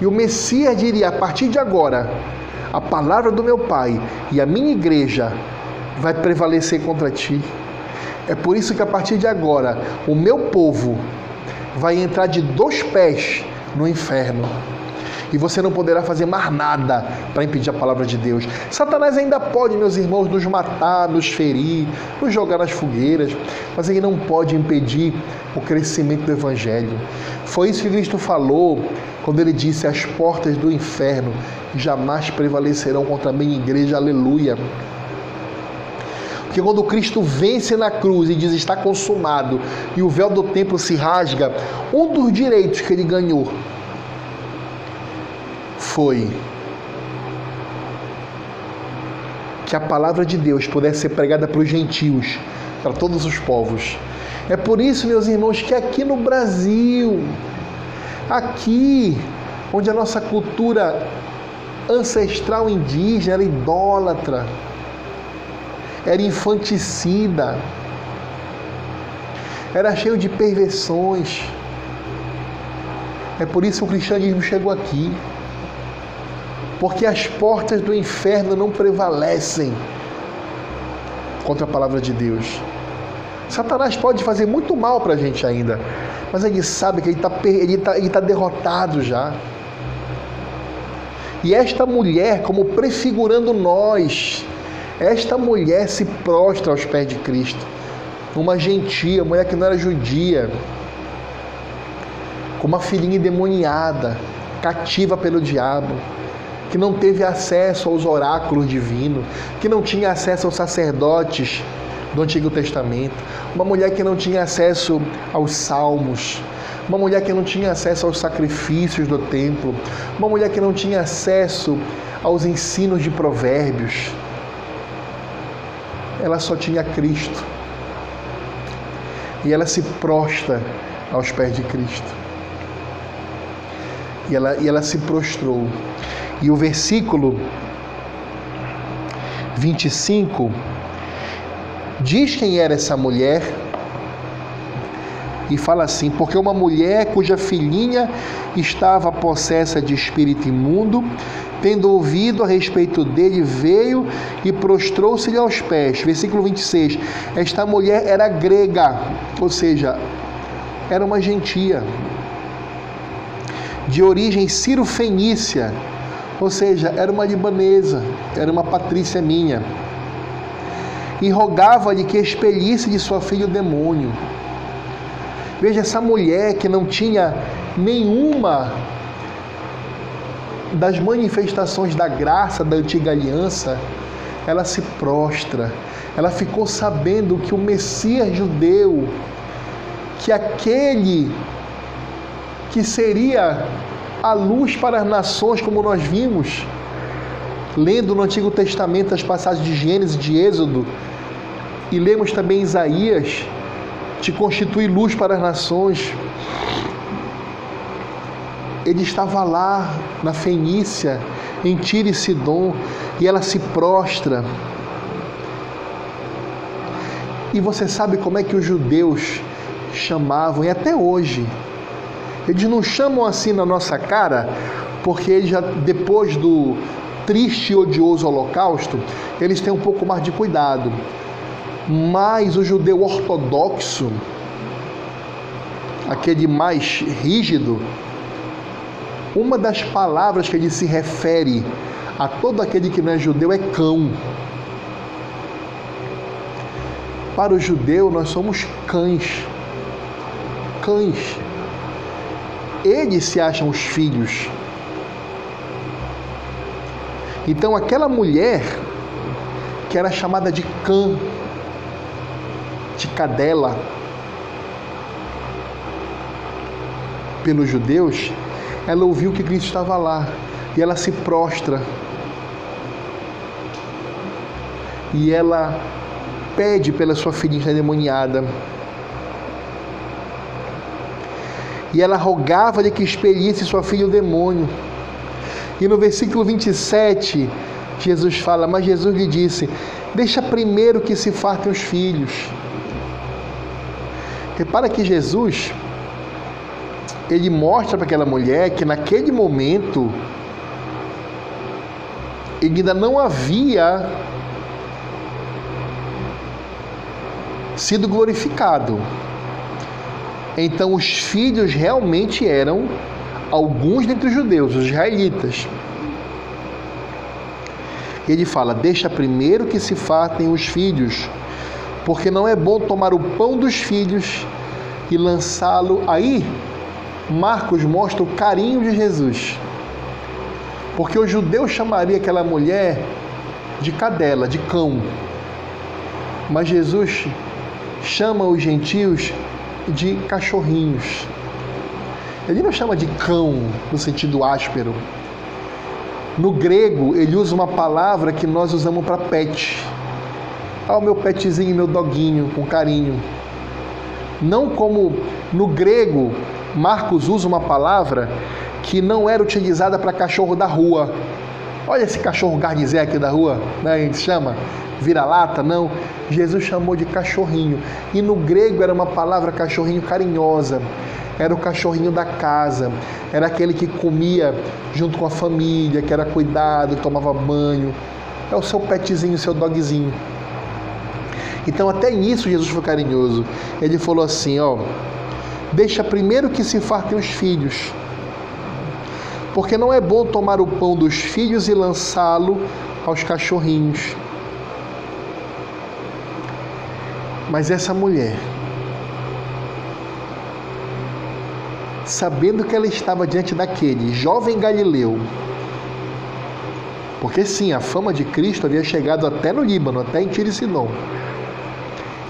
e o Messias diria: a partir de agora, a palavra do meu Pai e a minha igreja vai prevalecer contra ti. É por isso que a partir de agora, o meu povo vai entrar de dois pés no inferno. E você não poderá fazer mais nada para impedir a palavra de Deus. Satanás ainda pode, meus irmãos, nos matar, nos ferir, nos jogar nas fogueiras, mas ele não pode impedir o crescimento do Evangelho. Foi isso que Cristo falou quando ele disse: As portas do inferno jamais prevalecerão contra a minha igreja. Aleluia. Porque quando Cristo vence na cruz e diz está consumado e o véu do templo se rasga, um dos direitos que ele ganhou foi que a palavra de Deus pudesse ser pregada para os gentios, para todos os povos. É por isso, meus irmãos, que aqui no Brasil, aqui onde a nossa cultura ancestral indígena era idólatra, era infanticida, era cheio de perversões. É por isso que o cristianismo chegou aqui. Porque as portas do inferno não prevalecem contra a palavra de Deus. Satanás pode fazer muito mal para a gente ainda, mas ele sabe que ele está ele tá, ele tá derrotado já. E esta mulher, como prefigurando nós, esta mulher se prostra aos pés de Cristo. Uma gentia, mulher que não era judia, com uma filhinha endemoniada, cativa pelo diabo, que não teve acesso aos oráculos divinos, que não tinha acesso aos sacerdotes do Antigo Testamento, uma mulher que não tinha acesso aos salmos, uma mulher que não tinha acesso aos sacrifícios do templo, uma mulher que não tinha acesso aos ensinos de provérbios, ela só tinha Cristo. E ela se prostra aos pés de Cristo. E ela, e ela se prostrou. E o versículo 25 diz quem era essa mulher e fala assim: porque uma mulher cuja filhinha estava possessa de espírito imundo tendo ouvido a respeito dele, veio e prostrou-se-lhe aos pés. Versículo 26. Esta mulher era grega, ou seja, era uma gentia, de origem ciro-fenícia, ou seja, era uma libanesa, era uma patrícia minha. E rogava-lhe que expelisse de sua filha o demônio. Veja essa mulher que não tinha nenhuma das manifestações da graça da antiga aliança, ela se prostra. Ela ficou sabendo que o Messias judeu que aquele que seria a luz para as nações, como nós vimos, lendo no Antigo Testamento as passagens de Gênesis e de Êxodo, e lemos também Isaías, te constitui luz para as nações. Ele estava lá na Fenícia, em Tiro e Sidom, e ela se prostra. E você sabe como é que os judeus chamavam, e até hoje, eles não chamam assim na nossa cara, porque eles já, depois do triste e odioso holocausto, eles têm um pouco mais de cuidado. Mas o judeu ortodoxo, aquele mais rígido, uma das palavras que ele se refere a todo aquele que não é judeu é cão. Para o judeu, nós somos cães. Cães. Eles se acham os filhos. Então, aquela mulher que era chamada de cã, de cadela, pelos judeus, ela ouviu que Cristo estava lá e ela se prostra. E ela pede pela sua filha endemoniada. E ela rogava-lhe que expelisse sua filha o demônio. E no versículo 27, Jesus fala: Mas Jesus lhe disse: Deixa primeiro que se fartem os filhos. Repara que Jesus ele mostra para aquela mulher que naquele momento ele ainda não havia sido glorificado. Então os filhos realmente eram alguns dentre os judeus, os israelitas. Ele fala: Deixa primeiro que se fartem os filhos, porque não é bom tomar o pão dos filhos e lançá-lo aí Marcos mostra o carinho de Jesus. Porque o judeu chamaria aquela mulher de cadela, de cão. Mas Jesus chama os gentios de cachorrinhos. Ele não chama de cão no sentido áspero. No grego, ele usa uma palavra que nós usamos para pet. Ah, o meu petzinho, meu doguinho, com carinho. Não como no grego Marcos usa uma palavra que não era utilizada para cachorro da rua. Olha esse cachorro garnizé aqui da rua, né? a gente chama vira-lata, não. Jesus chamou de cachorrinho. E no grego era uma palavra cachorrinho carinhosa. Era o cachorrinho da casa, era aquele que comia junto com a família, que era cuidado, tomava banho. É o seu petzinho, o seu dogzinho. Então até nisso Jesus foi carinhoso. Ele falou assim, ó, Deixa primeiro que se fartem os filhos, porque não é bom tomar o pão dos filhos e lançá-lo aos cachorrinhos. Mas essa mulher, sabendo que ela estava diante daquele jovem galileu, porque sim, a fama de Cristo havia chegado até no Líbano, até em Tiro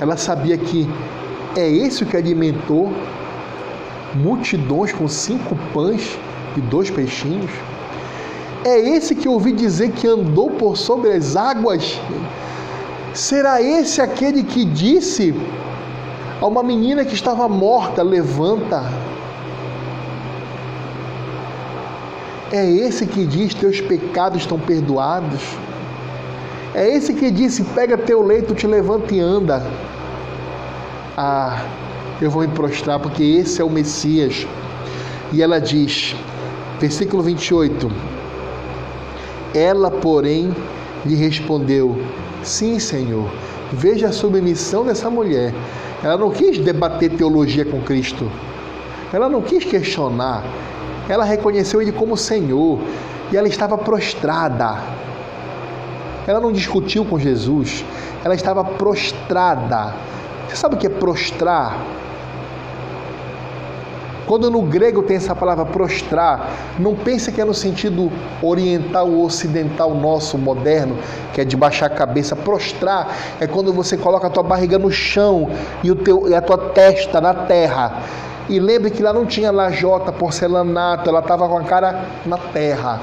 Ela sabia que é esse o que alimentou multidões com cinco pães e dois peixinhos? É esse que ouvi dizer que andou por sobre as águas? Será esse aquele que disse a uma menina que estava morta: Levanta? É esse que diz: Teus pecados estão perdoados? É esse que disse: Pega teu leito, te levanta e anda? Ah, eu vou me prostrar porque esse é o Messias. E ela diz, versículo 28, ela, porém, lhe respondeu: Sim, Senhor, veja a submissão dessa mulher. Ela não quis debater teologia com Cristo, ela não quis questionar, ela reconheceu Ele como Senhor e ela estava prostrada. Ela não discutiu com Jesus, ela estava prostrada. Você sabe o que é prostrar? Quando no grego tem essa palavra prostrar, não pense que é no sentido oriental ou ocidental nosso, moderno, que é de baixar a cabeça. Prostrar é quando você coloca a tua barriga no chão e, o teu, e a tua testa na terra. E lembre que lá não tinha lajota, porcelanato, ela estava com a cara na terra.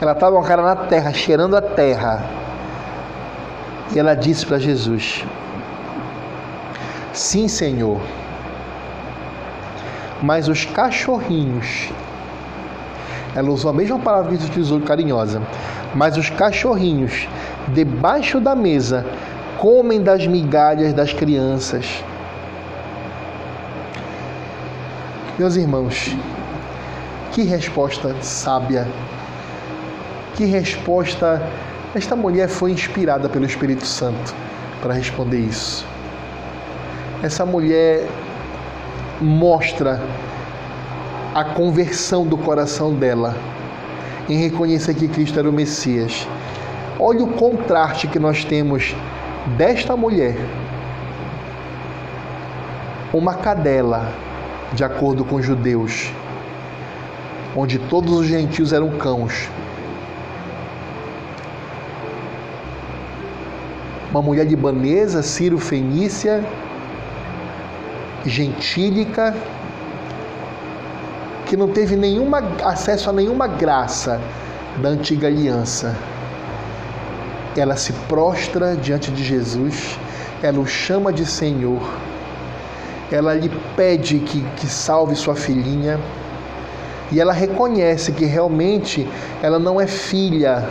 Ela estava com a cara na terra, cheirando a terra. E ela disse para Jesus: Sim, Senhor mas os cachorrinhos. Ela usou a mesma palavra que utilizou carinhosa. Mas os cachorrinhos, debaixo da mesa, comem das migalhas das crianças. Meus irmãos, que resposta sábia. Que resposta. Esta mulher foi inspirada pelo Espírito Santo para responder isso. Essa mulher mostra a conversão do coração dela em reconhecer que Cristo era o Messias. Olha o contraste que nós temos desta mulher, uma cadela, de acordo com os judeus, onde todos os gentios eram cãos. Uma mulher libanesa, Ciro Fenícia, gentílica, que não teve nenhuma acesso a nenhuma graça da antiga aliança. Ela se prostra diante de Jesus, ela o chama de Senhor, ela lhe pede que, que salve sua filhinha e ela reconhece que realmente ela não é filha,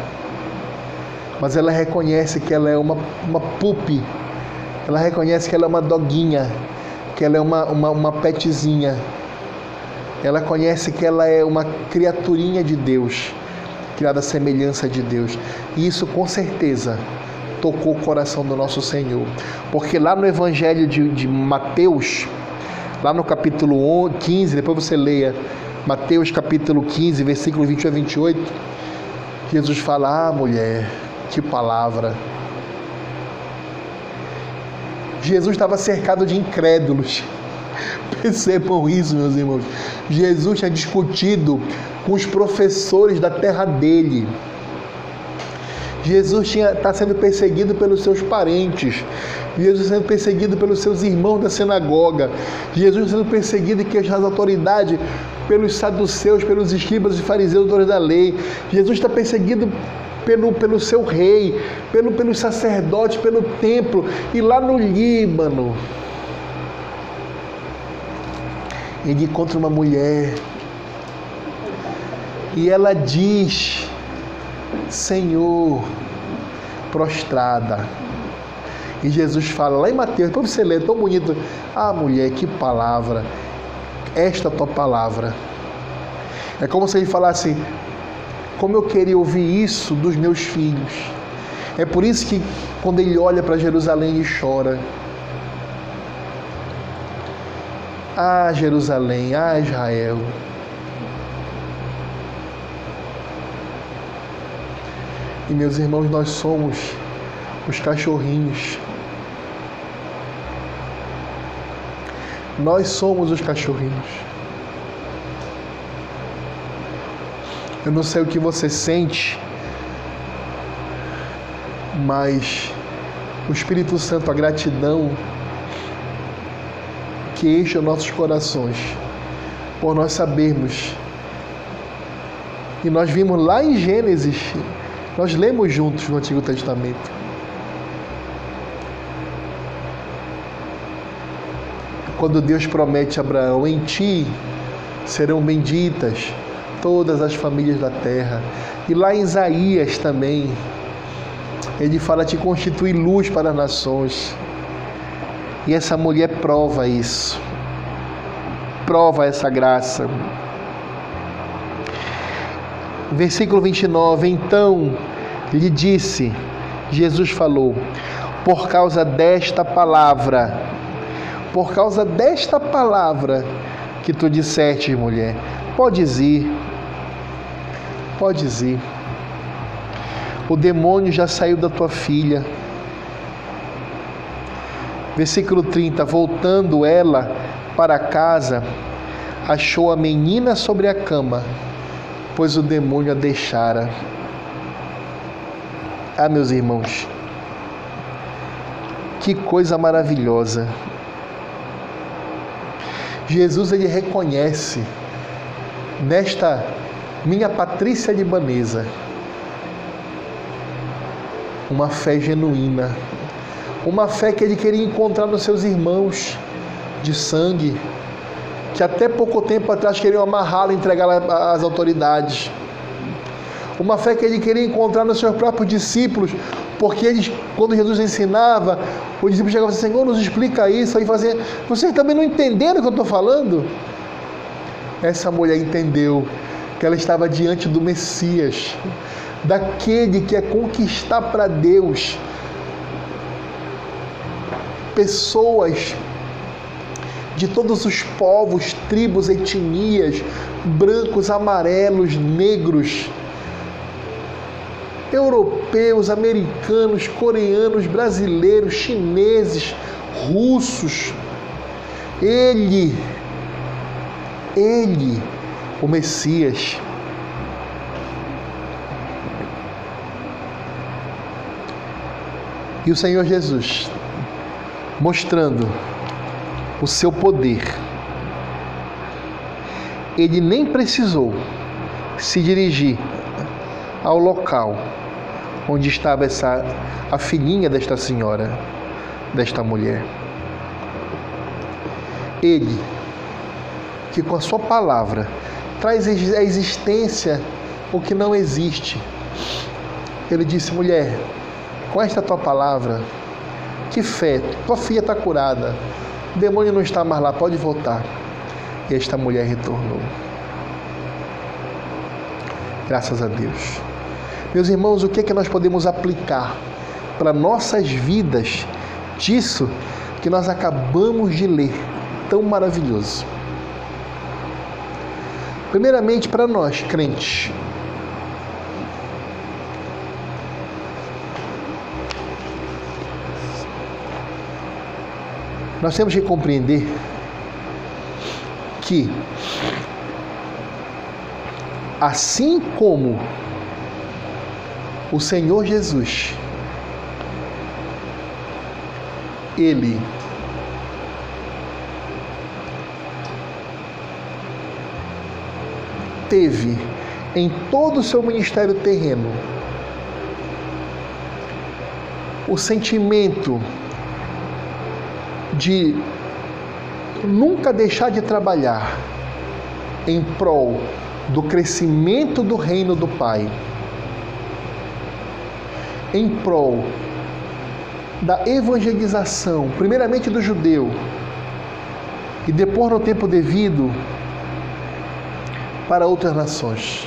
mas ela reconhece que ela é uma, uma ela reconhece que ela é uma doguinha, que ela é uma, uma, uma petzinha. Ela conhece que ela é uma criaturinha de Deus, criada à semelhança de Deus. E isso com certeza tocou o coração do nosso Senhor. Porque lá no Evangelho de, de Mateus, lá no capítulo 15, depois você leia Mateus capítulo 15, versículo 21 a 28, Jesus fala: Ah, mulher, que palavra Jesus estava cercado de incrédulos. Percebam isso, meus irmãos. Jesus tinha discutido com os professores da terra dele. Jesus está sendo perseguido pelos seus parentes. Jesus sendo perseguido pelos seus irmãos da sinagoga. Jesus sendo perseguido e queixado autoridade pelos saduceus, pelos escribas e fariseus, da lei. Jesus está perseguido pelo, pelo seu rei, pelo, pelos sacerdotes, pelo templo, e lá no Líbano. Ele encontra uma mulher e ela diz: Senhor, prostrada. E Jesus fala lá em Mateus, para você ler, tão bonito. Ah, mulher, que palavra. Esta tua palavra. É como se ele falasse: como eu queria ouvir isso dos meus filhos. É por isso que quando ele olha para Jerusalém e chora, Ah, Jerusalém, ah, Israel. E meus irmãos, nós somos os cachorrinhos. Nós somos os cachorrinhos. Eu não sei o que você sente, mas o Espírito Santo, a gratidão que enche os nossos corações, por nós sabermos. E nós vimos lá em Gênesis, nós lemos juntos no Antigo Testamento. Quando Deus promete a Abraão: em ti serão benditas todas as famílias da terra. E lá em Isaías também, ele fala: te constitui luz para as nações. E essa mulher prova isso, prova essa graça. Versículo 29: Então lhe disse, Jesus falou, por causa desta palavra, por causa desta palavra que tu disseste, mulher, podes ir Podes ir. O demônio já saiu da tua filha. Versículo 30: Voltando ela, para casa, achou a menina sobre a cama, pois o demônio a deixara. Ah, meus irmãos, que coisa maravilhosa. Jesus ele reconhece nesta minha Patrícia libanesa uma fé genuína, uma fé que ele queria encontrar nos seus irmãos de sangue, que até pouco tempo atrás queriam amarrá-lo e entregá-lo às autoridades. Uma fé que ele queria encontrar nos seus próprios discípulos, porque eles, quando Jesus ensinava, os discípulos chegavam assim, Senhor, nos explica isso. Aí fazia, vocês também não entenderam o que eu estou falando? Essa mulher entendeu que ela estava diante do Messias, daquele que é conquistar para Deus pessoas de todos os povos, tribos, etnias, brancos, amarelos, negros, europeus, americanos, coreanos, brasileiros, chineses, russos. Ele, ele, o Messias, e o Senhor Jesus, mostrando o seu poder. Ele nem precisou se dirigir ao local onde estava essa a filhinha desta senhora, desta mulher. Ele, que com a sua palavra traz a existência o que não existe. Ele disse: mulher, com esta tua palavra, que fé, tua filha está curada, o demônio não está mais lá, pode voltar. E esta mulher retornou. Graças a Deus. Meus irmãos, o que é que nós podemos aplicar para nossas vidas disso que nós acabamos de ler? Tão maravilhoso. Primeiramente, para nós, crentes, Nós temos que compreender que, assim como o Senhor Jesus, Ele teve em todo o seu ministério terreno o sentimento de nunca deixar de trabalhar em prol do crescimento do reino do Pai, em prol da evangelização, primeiramente do judeu, e depois, no tempo devido, para outras nações.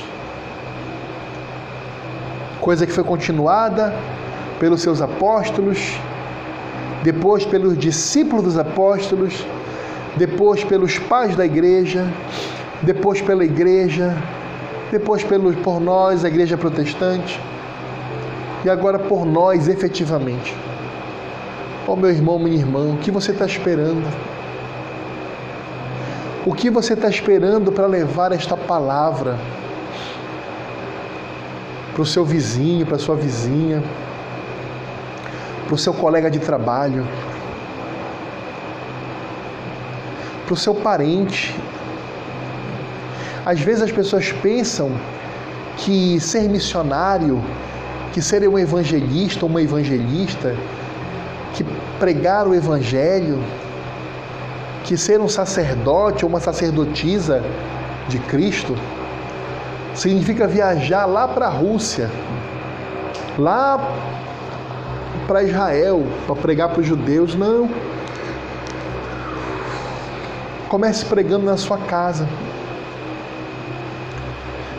Coisa que foi continuada pelos seus apóstolos depois pelos discípulos dos apóstolos, depois pelos pais da igreja, depois pela igreja, depois pelos, por nós, a igreja protestante, e agora por nós efetivamente. Ó oh, meu irmão, minha irmã, o que você está esperando? O que você está esperando para levar esta palavra para o seu vizinho, para a sua vizinha? para o seu colega de trabalho, para o seu parente. Às vezes as pessoas pensam que ser missionário, que ser um evangelista ou uma evangelista, que pregar o evangelho, que ser um sacerdote ou uma sacerdotisa de Cristo, significa viajar lá para a Rússia, lá para Israel, para pregar para os judeus. Não. Comece pregando na sua casa.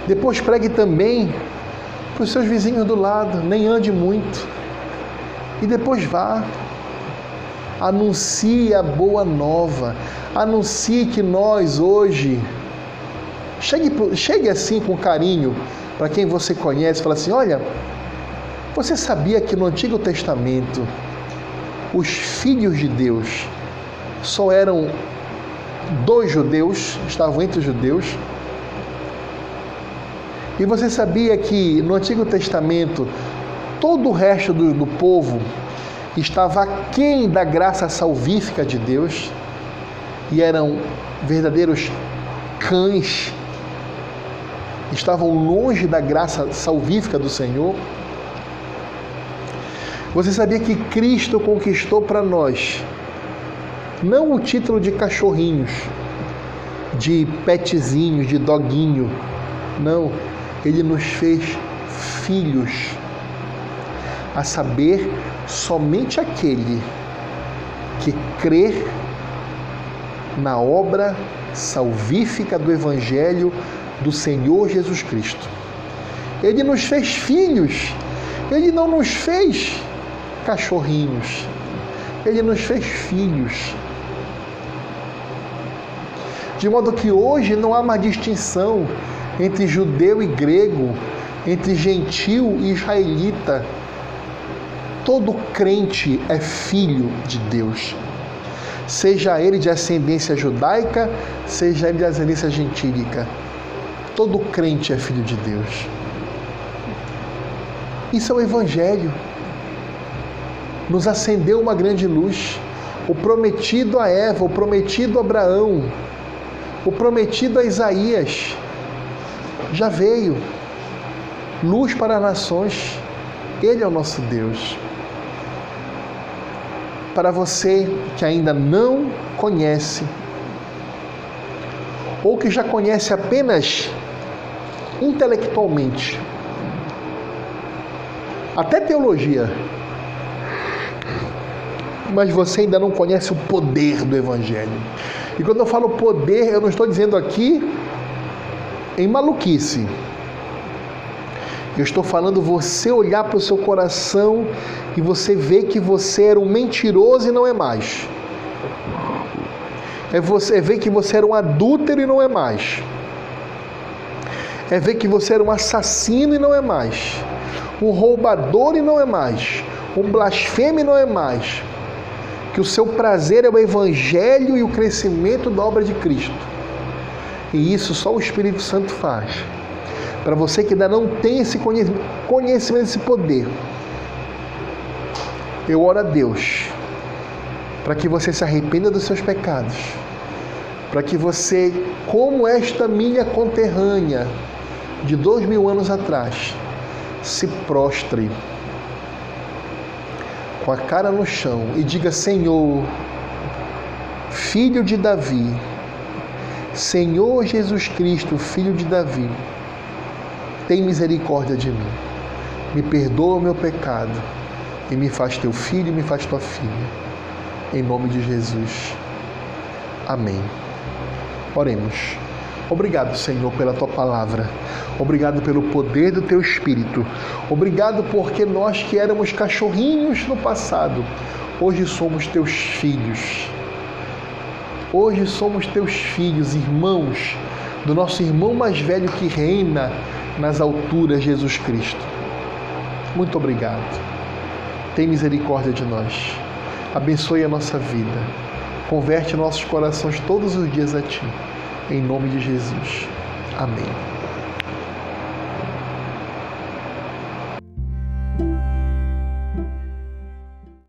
Depois pregue também para os seus vizinhos do lado, nem ande muito. E depois vá. Anuncie a boa nova. Anuncie que nós hoje. Chegue, chegue assim com carinho para quem você conhece, fala assim: olha, você sabia que no Antigo Testamento os filhos de Deus só eram dos judeus, estavam entre os judeus. E você sabia que no Antigo Testamento todo o resto do, do povo estava aquém da graça salvífica de Deus e eram verdadeiros cães, estavam longe da graça salvífica do Senhor. Você sabia que Cristo conquistou para nós não o título de cachorrinhos, de petzinhos, de doguinho. Não, ele nos fez filhos. A saber, somente aquele que crer na obra salvífica do Evangelho do Senhor Jesus Cristo. Ele nos fez filhos, ele não nos fez cachorrinhos, ele nos fez filhos. De modo que hoje não há uma distinção entre judeu e grego, entre gentil e israelita. Todo crente é filho de Deus. Seja ele de ascendência judaica, seja ele de ascendência gentílica. Todo crente é filho de Deus. Isso é o Evangelho. Nos acendeu uma grande luz. O prometido a Eva, o prometido a Abraão, o prometido a Isaías já veio. Luz para as nações. Ele é o nosso Deus. Para você que ainda não conhece, ou que já conhece apenas intelectualmente, até teologia, mas você ainda não conhece o poder do Evangelho. E quando eu falo poder, eu não estou dizendo aqui em maluquice. Eu estou falando você olhar para o seu coração e você ver que você era um mentiroso e não é mais. É você ver que você era um adúltero e não é mais. É ver que você era um assassino e não é mais. Um roubador e não é mais. Um blasfemo e não é mais que o seu prazer é o evangelho e o crescimento da obra de Cristo. E isso só o Espírito Santo faz. Para você que ainda não tem esse conhecimento, esse poder, eu oro a Deus para que você se arrependa dos seus pecados, para que você, como esta minha conterrânea de dois mil anos atrás, se prostre com a cara no chão e diga: Senhor, filho de Davi, Senhor Jesus Cristo, filho de Davi, tem misericórdia de mim. Me perdoa o meu pecado e me faz teu filho e me faz tua filha. Em nome de Jesus. Amém. Oremos. Obrigado, Senhor, pela tua palavra. Obrigado pelo poder do teu espírito. Obrigado porque nós que éramos cachorrinhos no passado, hoje somos teus filhos. Hoje somos teus filhos, irmãos, do nosso irmão mais velho que reina nas alturas, Jesus Cristo. Muito obrigado. Tem misericórdia de nós. Abençoe a nossa vida. Converte nossos corações todos os dias a Ti. Em nome de Jesus. Amém.